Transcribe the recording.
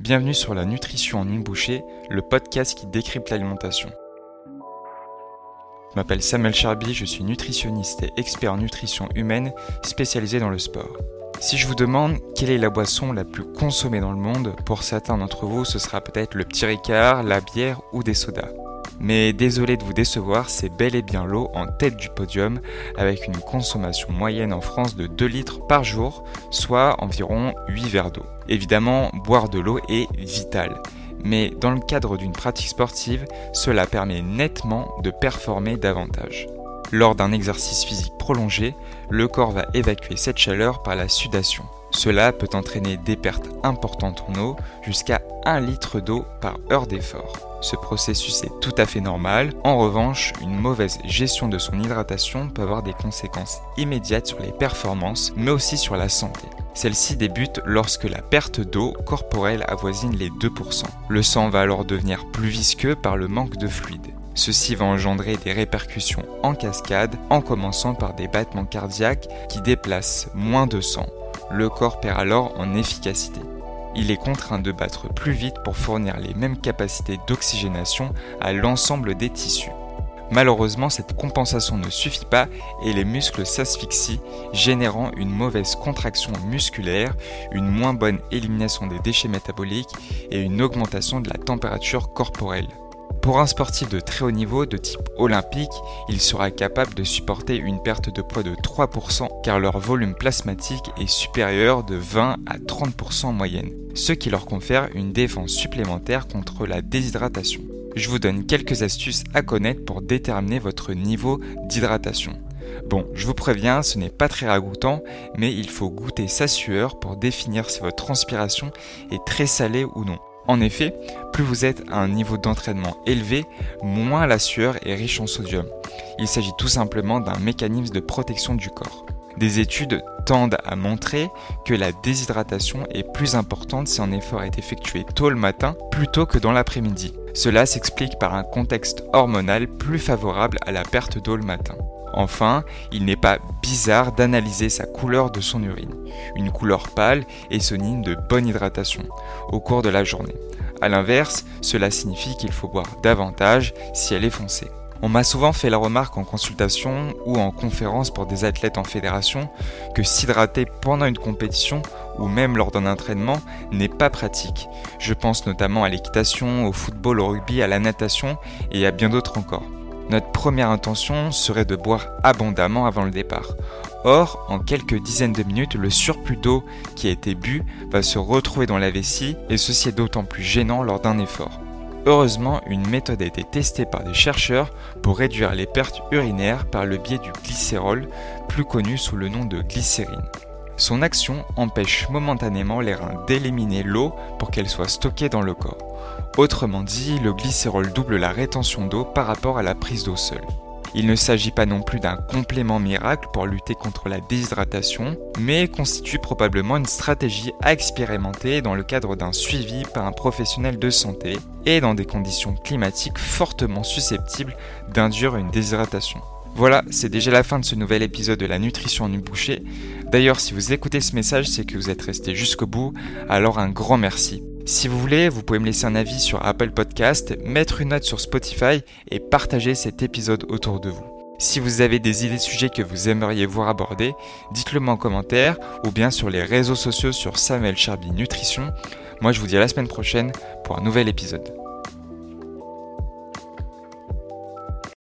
Bienvenue sur la nutrition en une bouchée, le podcast qui décrypte l'alimentation. Je m'appelle Samuel Charby, je suis nutritionniste et expert en nutrition humaine spécialisé dans le sport. Si je vous demande quelle est la boisson la plus consommée dans le monde, pour certains d'entre vous ce sera peut-être le petit ricard, la bière ou des sodas. Mais désolé de vous décevoir, c'est bel et bien l'eau en tête du podium, avec une consommation moyenne en France de 2 litres par jour, soit environ 8 verres d'eau. Évidemment, boire de l'eau est vital. Mais dans le cadre d'une pratique sportive, cela permet nettement de performer davantage. Lors d'un exercice physique prolongé, le corps va évacuer cette chaleur par la sudation. Cela peut entraîner des pertes importantes en eau, jusqu'à 1 litre d'eau par heure d'effort. Ce processus est tout à fait normal. En revanche, une mauvaise gestion de son hydratation peut avoir des conséquences immédiates sur les performances, mais aussi sur la santé. Celle-ci débute lorsque la perte d'eau corporelle avoisine les 2%. Le sang va alors devenir plus visqueux par le manque de fluide. Ceci va engendrer des répercussions en cascade, en commençant par des battements cardiaques qui déplacent moins de sang. Le corps perd alors en efficacité. Il est contraint de battre plus vite pour fournir les mêmes capacités d'oxygénation à l'ensemble des tissus. Malheureusement, cette compensation ne suffit pas et les muscles s'asphyxient, générant une mauvaise contraction musculaire, une moins bonne élimination des déchets métaboliques et une augmentation de la température corporelle. Pour un sportif de très haut niveau de type olympique, il sera capable de supporter une perte de poids de 3% car leur volume plasmatique est supérieur de 20 à 30% en moyenne, ce qui leur confère une défense supplémentaire contre la déshydratation. Je vous donne quelques astuces à connaître pour déterminer votre niveau d'hydratation. Bon, je vous préviens, ce n'est pas très ragoûtant, mais il faut goûter sa sueur pour définir si votre transpiration est très salée ou non. En effet, plus vous êtes à un niveau d'entraînement élevé, moins la sueur est riche en sodium. Il s'agit tout simplement d'un mécanisme de protection du corps. Des études tendent à montrer que la déshydratation est plus importante si un effort est effectué tôt le matin plutôt que dans l'après-midi. Cela s'explique par un contexte hormonal plus favorable à la perte d'eau le matin. Enfin, il n'est pas bizarre d'analyser sa couleur de son urine. Une couleur pâle est synonyme de bonne hydratation au cours de la journée. A l'inverse, cela signifie qu'il faut boire davantage si elle est foncée. On m'a souvent fait la remarque en consultation ou en conférence pour des athlètes en fédération que s'hydrater pendant une compétition ou même lors d'un entraînement n'est pas pratique. Je pense notamment à l'équitation, au football, au rugby, à la natation et à bien d'autres encore. Notre première intention serait de boire abondamment avant le départ. Or, en quelques dizaines de minutes, le surplus d'eau qui a été bu va se retrouver dans la vessie et ceci est d'autant plus gênant lors d'un effort. Heureusement, une méthode a été testée par des chercheurs pour réduire les pertes urinaires par le biais du glycérol, plus connu sous le nom de glycérine. Son action empêche momentanément les reins d'éliminer l'eau pour qu'elle soit stockée dans le corps. Autrement dit, le glycérol double la rétention d'eau par rapport à la prise d'eau seule. Il ne s'agit pas non plus d'un complément miracle pour lutter contre la déshydratation, mais constitue probablement une stratégie à expérimenter dans le cadre d'un suivi par un professionnel de santé et dans des conditions climatiques fortement susceptibles d'induire une déshydratation. Voilà, c'est déjà la fin de ce nouvel épisode de la nutrition en une bouchée. D'ailleurs, si vous écoutez ce message, c'est que vous êtes resté jusqu'au bout, alors un grand merci. Si vous voulez, vous pouvez me laisser un avis sur Apple Podcast, mettre une note sur Spotify et partager cet épisode autour de vous. Si vous avez des idées de sujets que vous aimeriez voir aborder, dites-le moi en commentaire ou bien sur les réseaux sociaux sur Samuel Charby Nutrition. Moi je vous dis à la semaine prochaine pour un nouvel épisode.